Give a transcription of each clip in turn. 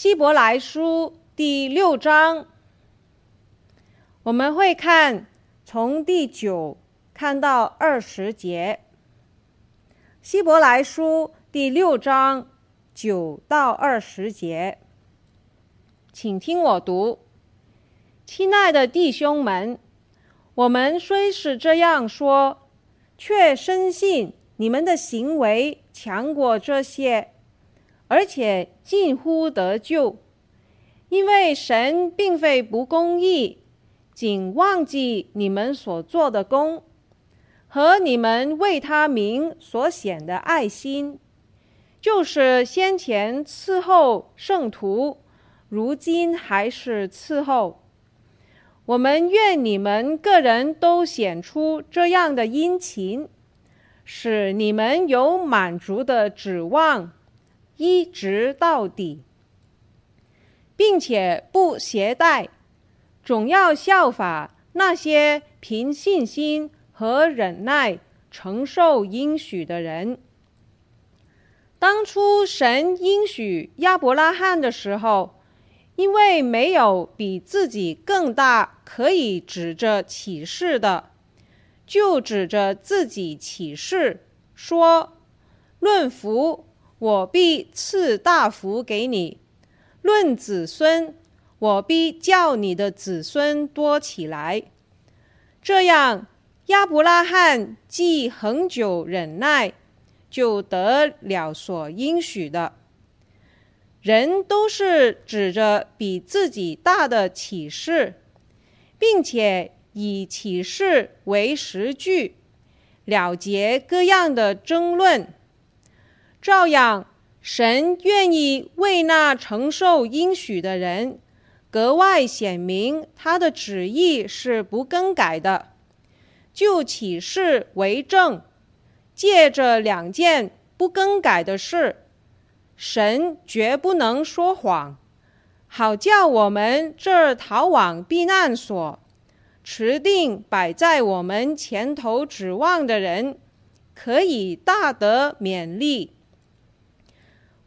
《希伯来书》第六章，我们会看从第九看到二十节，《希伯来书》第六章九到二十节，请听我读：亲爱的弟兄们，我们虽是这样说，却深信你们的行为强过这些。而且近乎得救，因为神并非不公义，仅忘记你们所做的工和你们为他名所显的爱心，就是先前伺候圣徒，如今还是伺候。我们愿你们个人都显出这样的殷勤，使你们有满足的指望。一直到底，并且不携带，总要效法那些凭信心和忍耐承受应许的人。当初神应许亚伯拉罕的时候，因为没有比自己更大可以指着起誓的，就指着自己起誓说：“论福。”我必赐大福给你，论子孙，我必叫你的子孙多起来。这样，亚伯拉罕既恒久忍耐，就得了所应许的。人都是指着比自己大的启示，并且以启示为实据，了结各样的争论。照样，神愿意为那承受应许的人，格外显明他的旨意是不更改的，就起誓为证，借着两件不更改的事，神绝不能说谎，好叫我们这逃往避难所、持定摆在我们前头指望的人，可以大得勉励。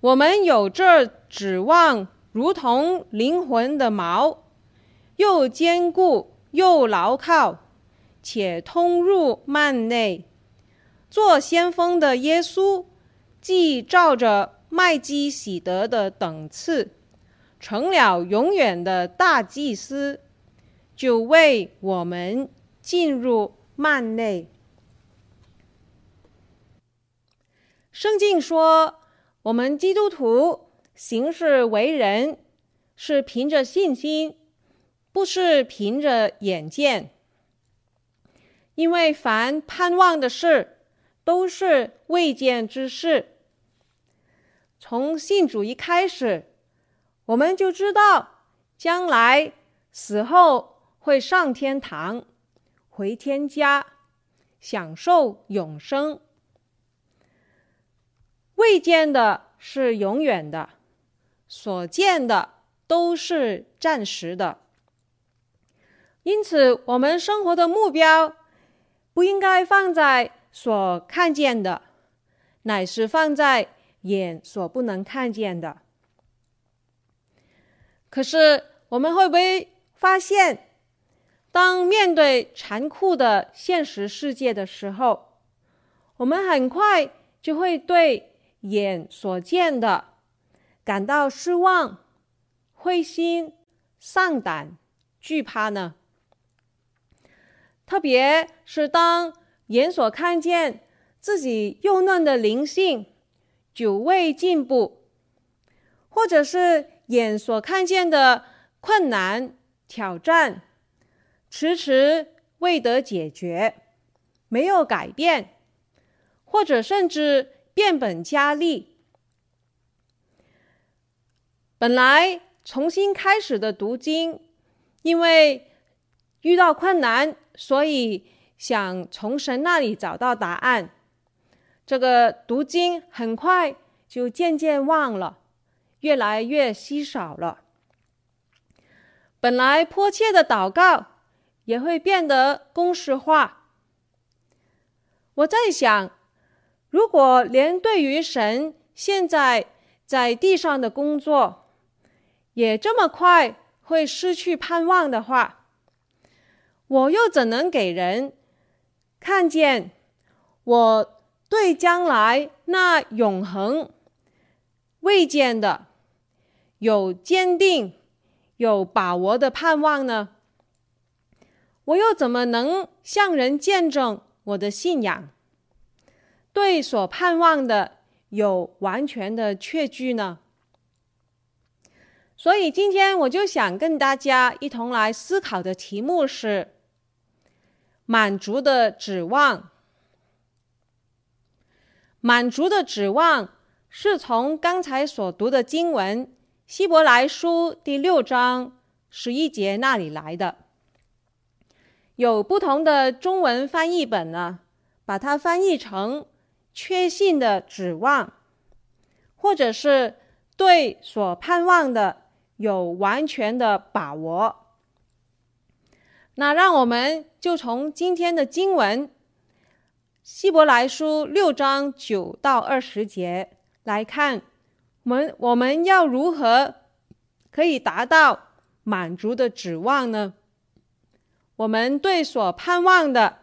我们有这指望，如同灵魂的锚，又坚固又牢靠，且通入幔内。做先锋的耶稣，既照着麦基洗德的等次，成了永远的大祭司，就为我们进入幔内。圣经说。我们基督徒行事为人，是凭着信心，不是凭着眼见。因为凡盼望的事，都是未见之事。从信主一开始，我们就知道将来死后会上天堂，回天家，享受永生。未见的是永远的，所见的都是暂时的。因此，我们生活的目标不应该放在所看见的，乃是放在眼所不能看见的。可是，我们会不会发现，当面对残酷的现实世界的时候，我们很快就会对眼所见的，感到失望、灰心、丧胆、惧怕呢？特别是当眼所看见自己幼嫩的灵性久未进步，或者是眼所看见的困难、挑战迟迟未得解决，没有改变，或者甚至。变本加厉。本来重新开始的读经，因为遇到困难，所以想从神那里找到答案。这个读经很快就渐渐忘了，越来越稀少了。本来迫切的祷告，也会变得公式化。我在想。如果连对于神现在在地上的工作也这么快会失去盼望的话，我又怎能给人看见我对将来那永恒未见的、有坚定、有把握的盼望呢？我又怎么能向人见证我的信仰，对所盼望的有完全的确据呢？所以今天我就想跟大家一同来思考的题目是：满足的指望。满足的指望是从刚才所读的经文《希伯来书》第六章十一节那里来的。有不同的中文翻译本呢，把它翻译成“确信的指望”，或者是对所盼望的有完全的把握。那让我们就从今天的经文《希伯来书》六章九到二十节来看，我们我们要如何可以达到满足的指望呢？我们对所盼望的，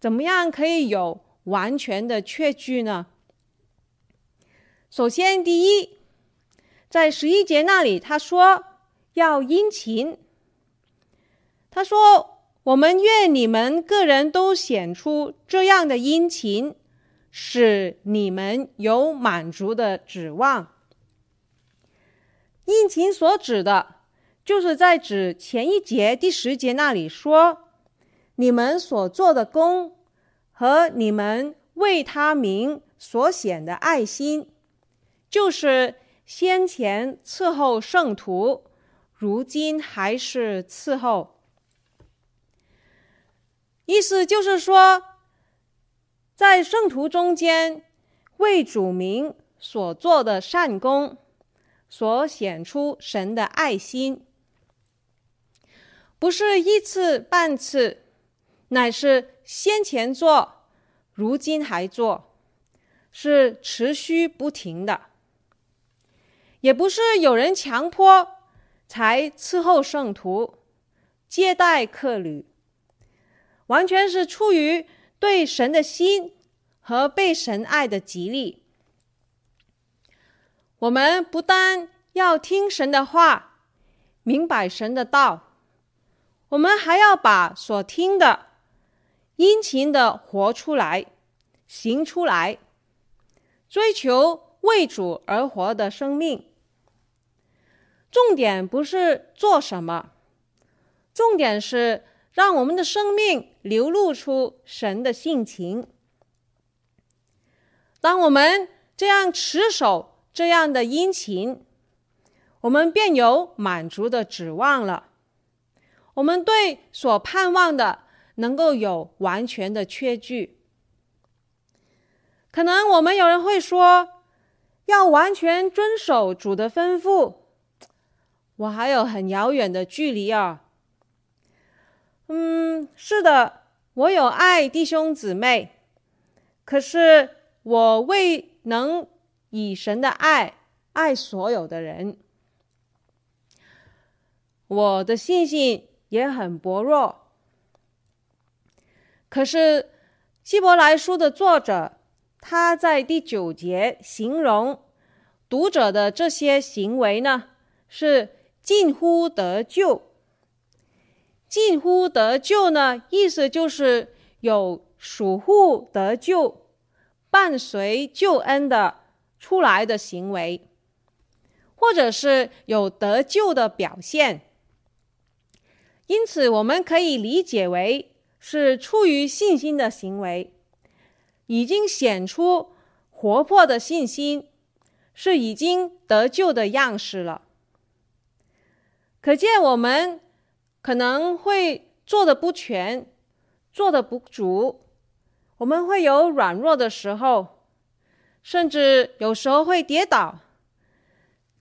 怎么样可以有完全的确据呢？首先，第一，在十一节那里，他说要殷勤。他说：“我们愿你们个人都显出这样的殷勤，使你们有满足的指望。”殷勤所指的。就是在指前一节第十节那里说，你们所做的工和你们为他名所显的爱心，就是先前伺候圣徒，如今还是伺候。意思就是说，在圣徒中间为主名所做的善功，所显出神的爱心。不是一次半次，乃是先前做，如今还做，是持续不停的。也不是有人强迫才伺候圣徒、接待客旅，完全是出于对神的心和被神爱的激励。我们不但要听神的话，明白神的道。我们还要把所听的殷勤的活出来、行出来，追求为主而活的生命。重点不是做什么，重点是让我们的生命流露出神的性情。当我们这样持守这样的殷勤，我们便有满足的指望了。我们对所盼望的能够有完全的确据。可能我们有人会说，要完全遵守主的吩咐，我还有很遥远的距离啊。嗯，是的，我有爱弟兄姊妹，可是我未能以神的爱爱所有的人，我的信心。也很薄弱。可是希伯来书的作者，他在第九节形容读者的这些行为呢，是近乎得救。近乎得救呢，意思就是有属乎得救、伴随救恩的出来的行为，或者是有得救的表现。因此，我们可以理解为是出于信心的行为，已经显出活泼的信心，是已经得救的样式了。可见我们可能会做的不全，做的不足，我们会有软弱的时候，甚至有时候会跌倒。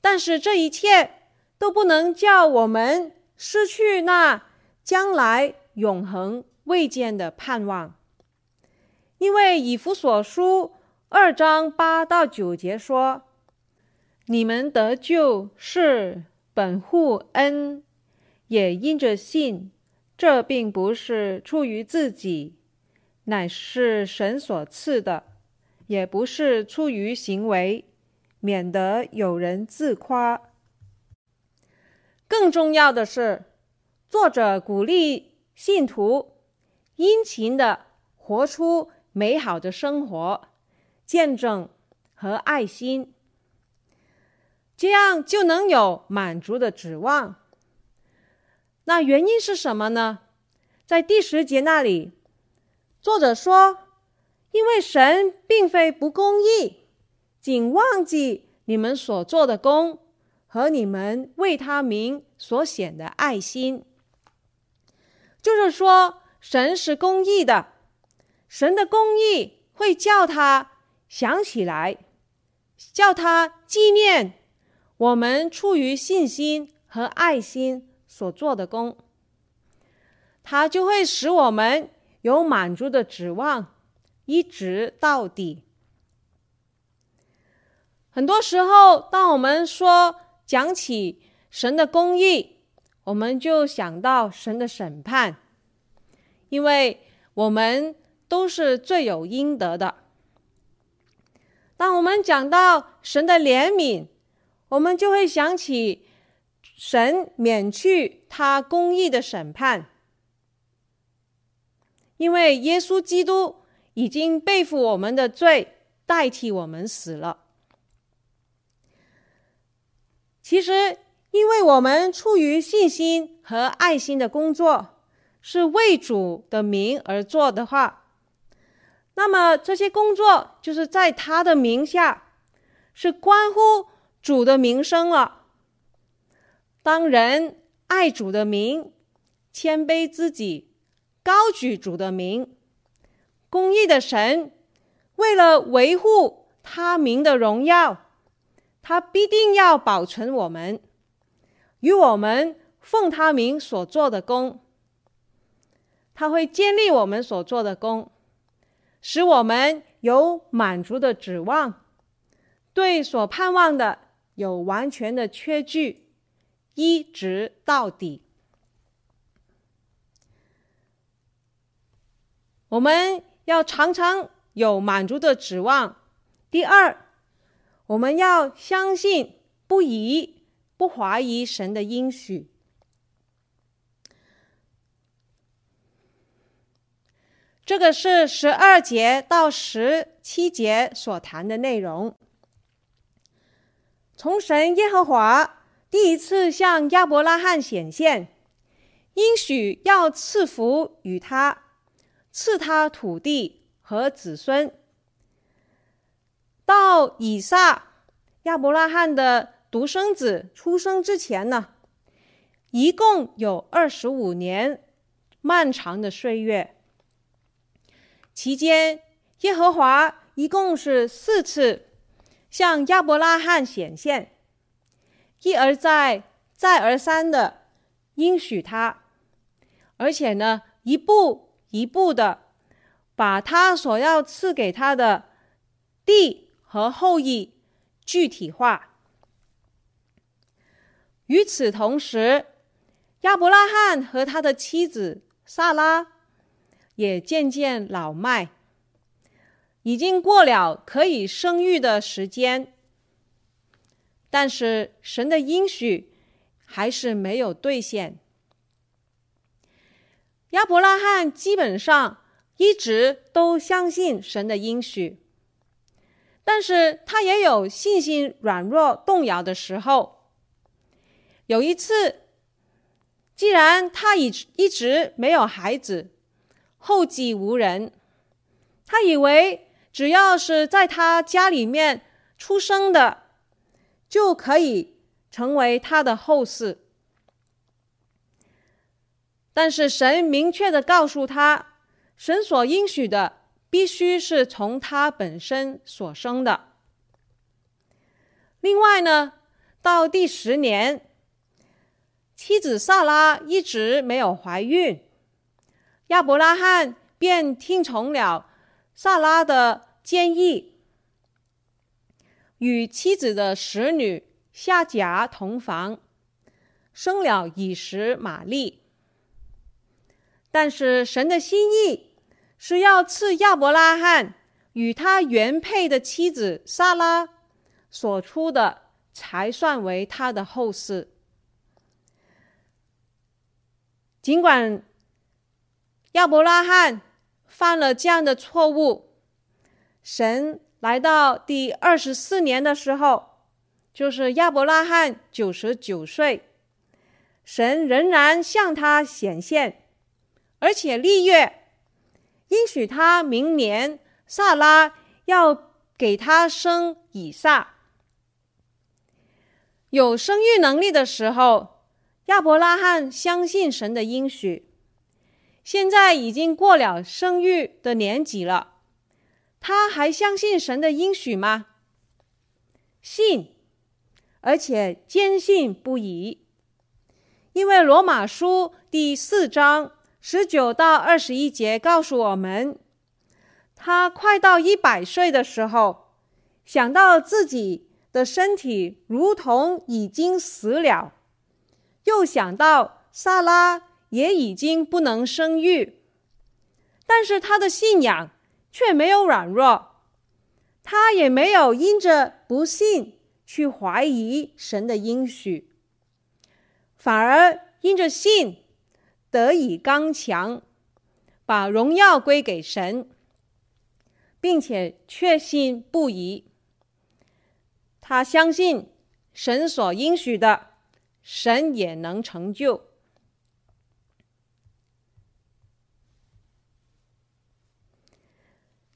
但是这一切都不能叫我们。失去那将来永恒未见的盼望，因为以弗所书二章八到九节说：“你们得救是本乎恩，也因着信。这并不是出于自己，乃是神所赐的；也不是出于行为，免得有人自夸。更重要的是，作者鼓励信徒殷勤的活出美好的生活，见证和爱心，这样就能有满足的指望。那原因是什么呢？在第十节那里，作者说：“因为神并非不公义，仅忘记你们所做的工和你们为他名所显的爱心。”就是说，神是公义的，神的公义会叫他想起来，叫他纪念我们出于信心和爱心所做的工，他就会使我们有满足的指望，一直到底。很多时候，当我们说讲起神的公义，我们就想到神的审判，因为我们都是罪有应得的。当我们讲到神的怜悯，我们就会想起。神免去他公义的审判，因为耶稣基督已经背负我们的罪，代替我们死了。其实，因为我们出于信心和爱心的工作，是为主的名而做的话，那么这些工作就是在他的名下，是关乎主的名声了。当人爱主的名，谦卑自己，高举主的名，公义的神为了维护他名的荣耀，他必定要保存我们，与我们奉他名所做的工，他会建立我们所做的工，使我们有满足的指望，对所盼望的有完全的确据。一直到底，我们要常常有满足的指望。第二，我们要相信、不疑、不怀疑神的应许。这个是十二节到十七节所谈的内容。从神耶和华。第一次向亚伯拉罕显现，应许要赐福与他，赐他土地和子孙。到以撒，亚伯拉罕的独生子出生之前呢，一共有二十五年漫长的岁月。期间，耶和华一共是四次向亚伯拉罕显现。一而再、再而三的应许他，而且呢，一步一步的把他所要赐给他的地和后裔具体化。与此同时，亚伯拉罕和他的妻子撒拉也渐渐老迈，已经过了可以生育的时间。但是神的应许还是没有兑现。亚伯拉罕基本上一直都相信神的应许，但是他也有信心软弱动摇的时候。有一次，既然他已一直没有孩子，后继无人，他以为只要是在他家里面出生的。就可以成为他的后嗣，但是神明确的告诉他，神所应许的必须是从他本身所生的。另外呢，到第十年，妻子撒拉一直没有怀孕，亚伯拉罕便听从了撒拉的建议。与妻子的使女夏甲同房，生了以实玛利。但是神的心意是要赐亚伯拉罕与他原配的妻子撒拉所出的，才算为他的后嗣。尽管亚伯拉罕犯了这样的错误，神来到第二十四年的时候，就是亚伯拉罕九十九岁，神仍然向他显现，而且立约，应许他明年萨拉要给他生以撒。有生育能力的时候，亚伯拉罕相信神的应许。现在已经过了生育的年纪了，他还相信神的应许吗？信，而且坚信不疑。因为罗马书第四章十九到二十一节告诉我们，他快到一百岁的时候，想到自己。的身体如同已经死了，又想到撒拉也已经不能生育，但是他的信仰却没有软弱，他也没有因着不信去怀疑神的应许，反而因着信得以刚强，把荣耀归给神，并且确信不疑。他相信神所应许的，神也能成就。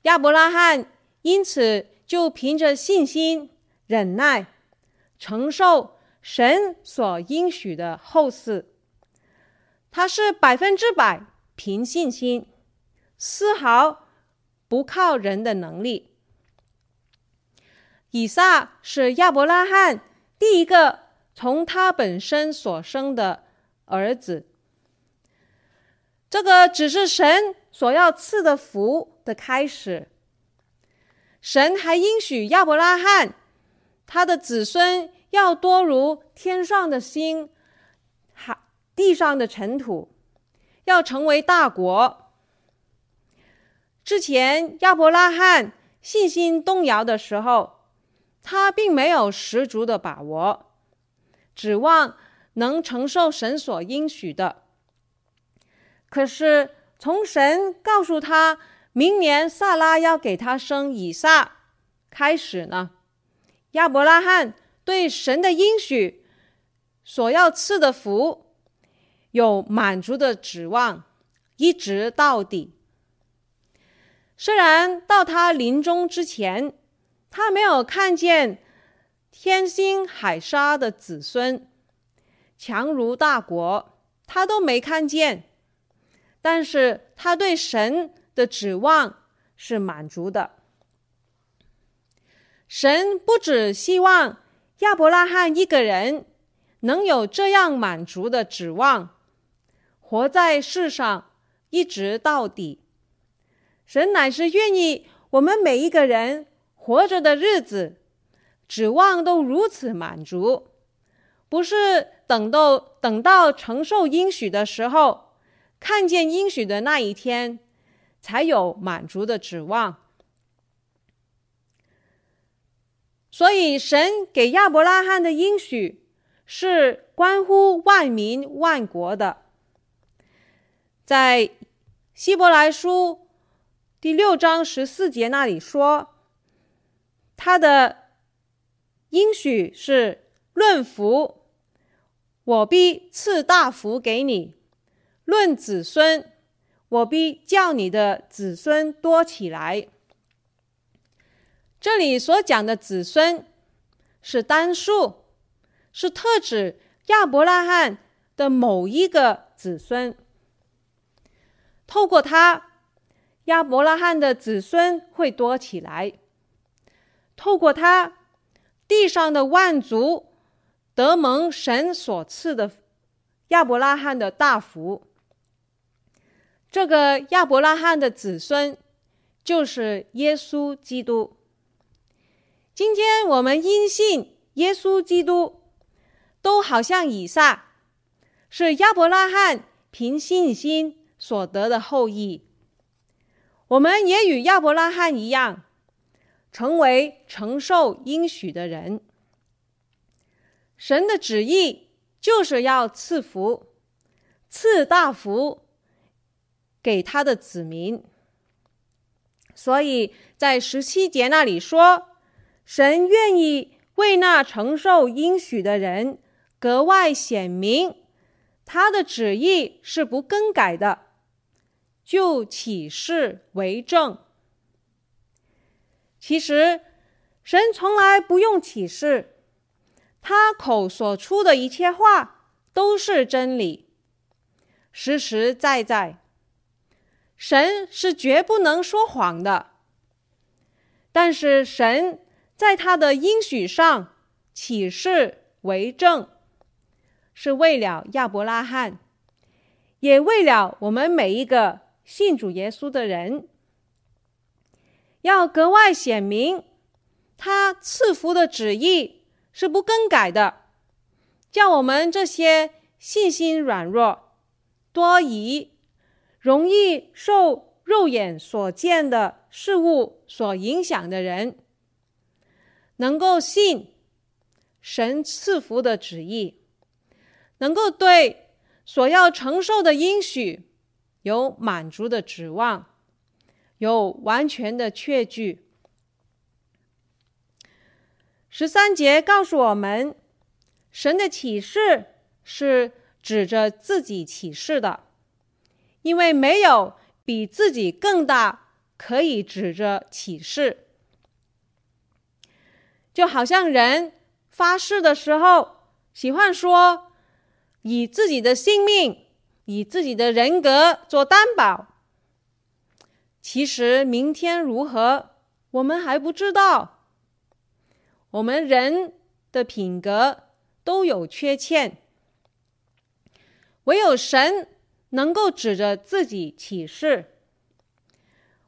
亚伯拉罕因此就凭着信心忍耐，承受神所应许的后嗣。他是百分之百凭信心，丝毫不靠人的能力。以撒是亚伯拉罕第一个从他本身所生的儿子。这个只是神所要赐的福的开始。神还应许亚伯拉罕，他的子孙要多如天上的星，海地上的尘土，要成为大国。之前亚伯拉罕信心动摇的时候，他并没有十足的把握，指望能承受神所应许的。可是从神告诉他明年萨拉要给他生以撒开始呢，亚伯拉罕对神的应许所要赐的福有满足的指望，一直到底。虽然到他临终之前，他没有看见天星海沙的子孙强如大国，他都没看见。但是他对神的指望是满足的。神不只希望亚伯拉罕一个人能有这样满足的指望，活在世上一直到底。神乃是愿意我们每一个人。活着的日子，指望都如此满足，不是等到等到承受应许的时候，看见应许的那一天，才有满足的指望。所以，神给亚伯拉罕的应许是关乎万民万国的，在希伯来书第六章十四节那里说。他的应许是论福，我必赐大福给你；论子孙，我必叫你的子孙多起来。这里所讲的子孙是单数，是特指亚伯拉罕的某一个子孙。透过他，亚伯拉罕的子孙会多起来。透过他，地上的万族得蒙神所赐的亚伯拉罕的大福。这个亚伯拉罕的子孙就是耶稣基督。今天我们因信耶稣基督，都好像以撒，是亚伯拉罕凭信心所得的后裔。我们也与亚伯拉罕一样，成为承受应许的人。神的旨意就是要赐福，赐大福给他的子民。所以在十七节那里说，神愿意为那承受应许的人格外显明，他的旨意是不更改的。就起誓为证。其实，神从来不用启示，他口所出的一切话都是真理，实实在在。神是绝不能说谎的。但是，神在他的应许上起誓为证，是为了亚伯拉罕，也为了我们每一个。信主耶稣的人，要格外显明，他赐福的旨意是不更改的，叫我们这些信心软弱、多疑、容易受肉眼所见的事物所影响的人，能够信神赐福的旨意，能够对所要承受的应许。有满足的指望，有完全的确据。十三节告诉我们，神的启示是指着自己启示的，因为没有比自己更大可以指着启示。就好像人发誓的时候，喜欢说以自己的性命。以自己的人格做担保，其实明天如何，我们还不知道。我们人的品格都有缺陷，唯有神能够指着自己启示。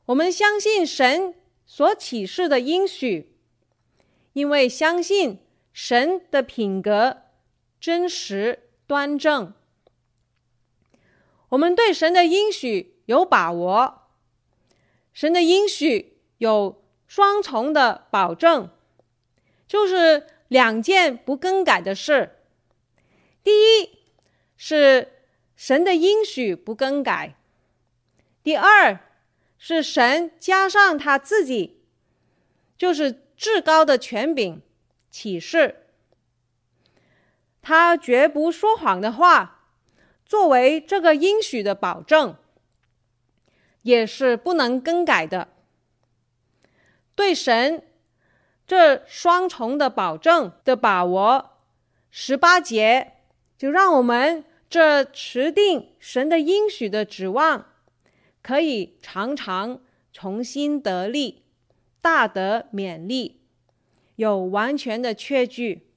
我们相信神所启示的应许，因为相信神的品格真实端正。我们对神的应许有把握，神的应许有双重的保证，就是两件不更改的事。第一是神的应许不更改，第二是神加上他自己，就是至高的权柄启示，他绝不说谎的话。作为这个应许的保证，也是不能更改的。对神这双重的保证的把握，十八节就让我们这持定神的应许的指望，可以常常重新得力，大得勉励，有完全的确据。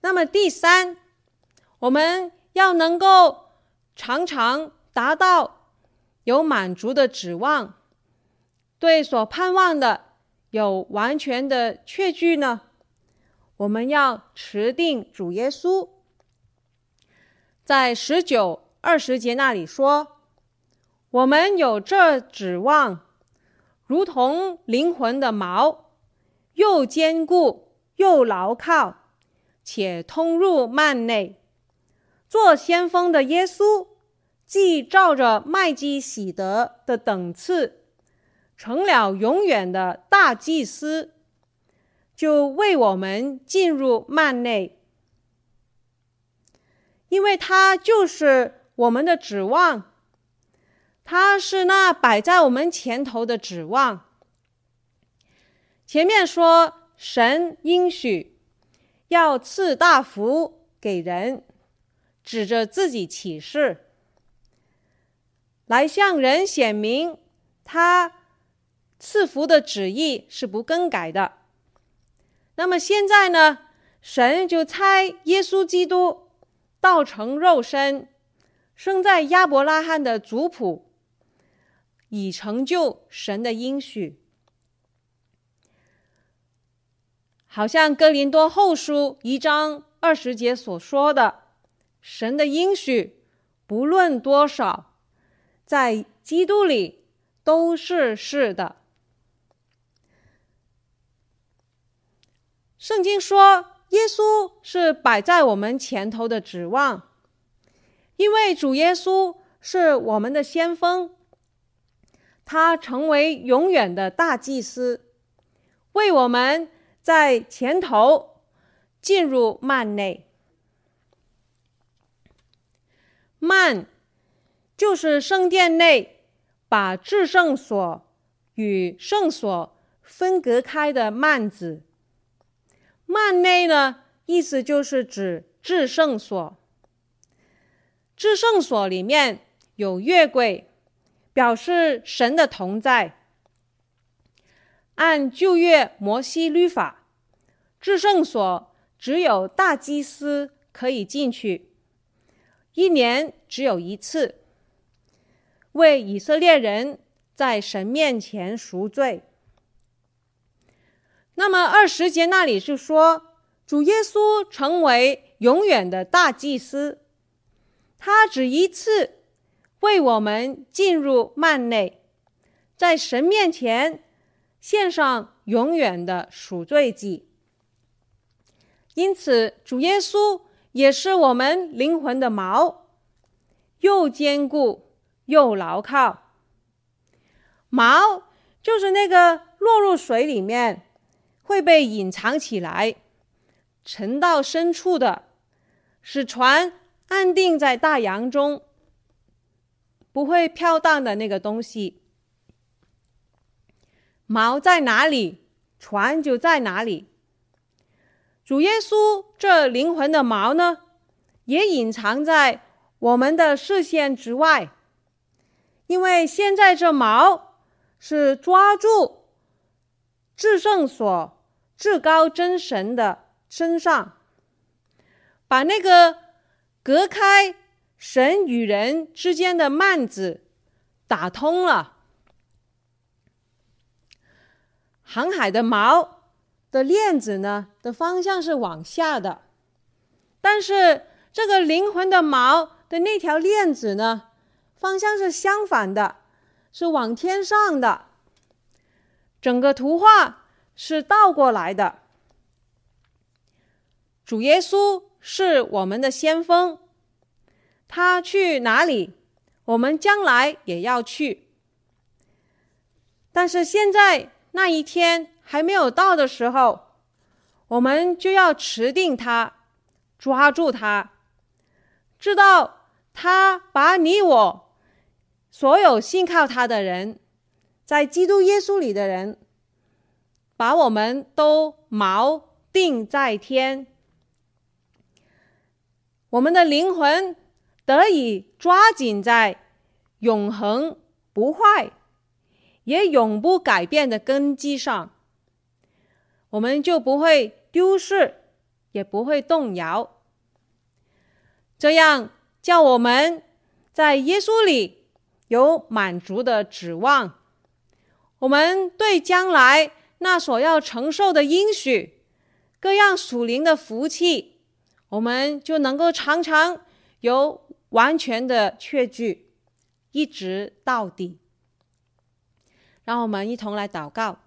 那么第三。我们要能够常常达到有满足的指望，对所盼望的有完全的确据呢，我们要持定主耶稣。在十九、二十节那里说，我们有这指望，如同灵魂的锚，又坚固又牢靠，且通入幔内。做先锋的耶稣，既照着麦基洗德的等次，成了永远的大祭司，就为我们进入幔内，因为他就是我们的指望，他是那摆在我们前头的指望。前面说神应许要赐大福给人。指着自己启示，来向人显明他赐福的旨意是不更改的。那么现在呢，神就差耶稣基督道成肉身，生在亚伯拉罕的族谱，以成就神的应许。好像哥林多后书一章二十节所说的，神的应许不论多少，在基督里都是是的。圣经说，耶稣是摆在我们前头的指望，因为主耶稣是我们的先锋，他成为永远的大祭司，为我们。在前头进入幔内，幔就是圣殿内把至圣所与圣所分隔开的幔子。曼内呢，意思就是指至圣所。至圣所里面有月柜，表示神的同在。按旧约摩西律法，至圣所只有大祭司可以进去，一年只有一次，为以色列人在神面前赎罪。那么二十节那里是说，主耶稣成为永远的大祭司，他只一次为我们进入幔内，在神面前。献上永远的赎罪祭，因此主耶稣也是我们灵魂的锚，又坚固又牢靠。锚就是那个落入水里面会被隐藏起来，沉到深处的，使船安定在大洋中，不会飘荡的那个东西。锚在哪里，船就在哪里。主耶稣这灵魂的锚呢，也隐藏在我们的视线之外，因为现在这锚是抓住至圣所至高真神的身上，把那个隔开神与人之间的幔子打通了。航海的锚的链子呢，的方向是往下的，但是这个灵魂的锚的那条链子呢，方向是相反的，是往天上的。整个图画是倒过来的。主耶稣是我们的先锋，他去哪里，我们将来也要去。但是现在。那一天还没有到的时候，我们就要持定他，抓住他，知道他把你我所有信靠他的人，在基督耶稣里的人，把我们都锚定在天，我们的灵魂得以抓紧在永恒不坏。也永不改变的根基上，我们就不会丢失，也不会动摇。这样叫我们在耶稣里有满足的指望。我们对将来那所要承受的应许，各样属灵的福气，我们就能够常常有完全的确据，一直到底。让我们一同来祷告。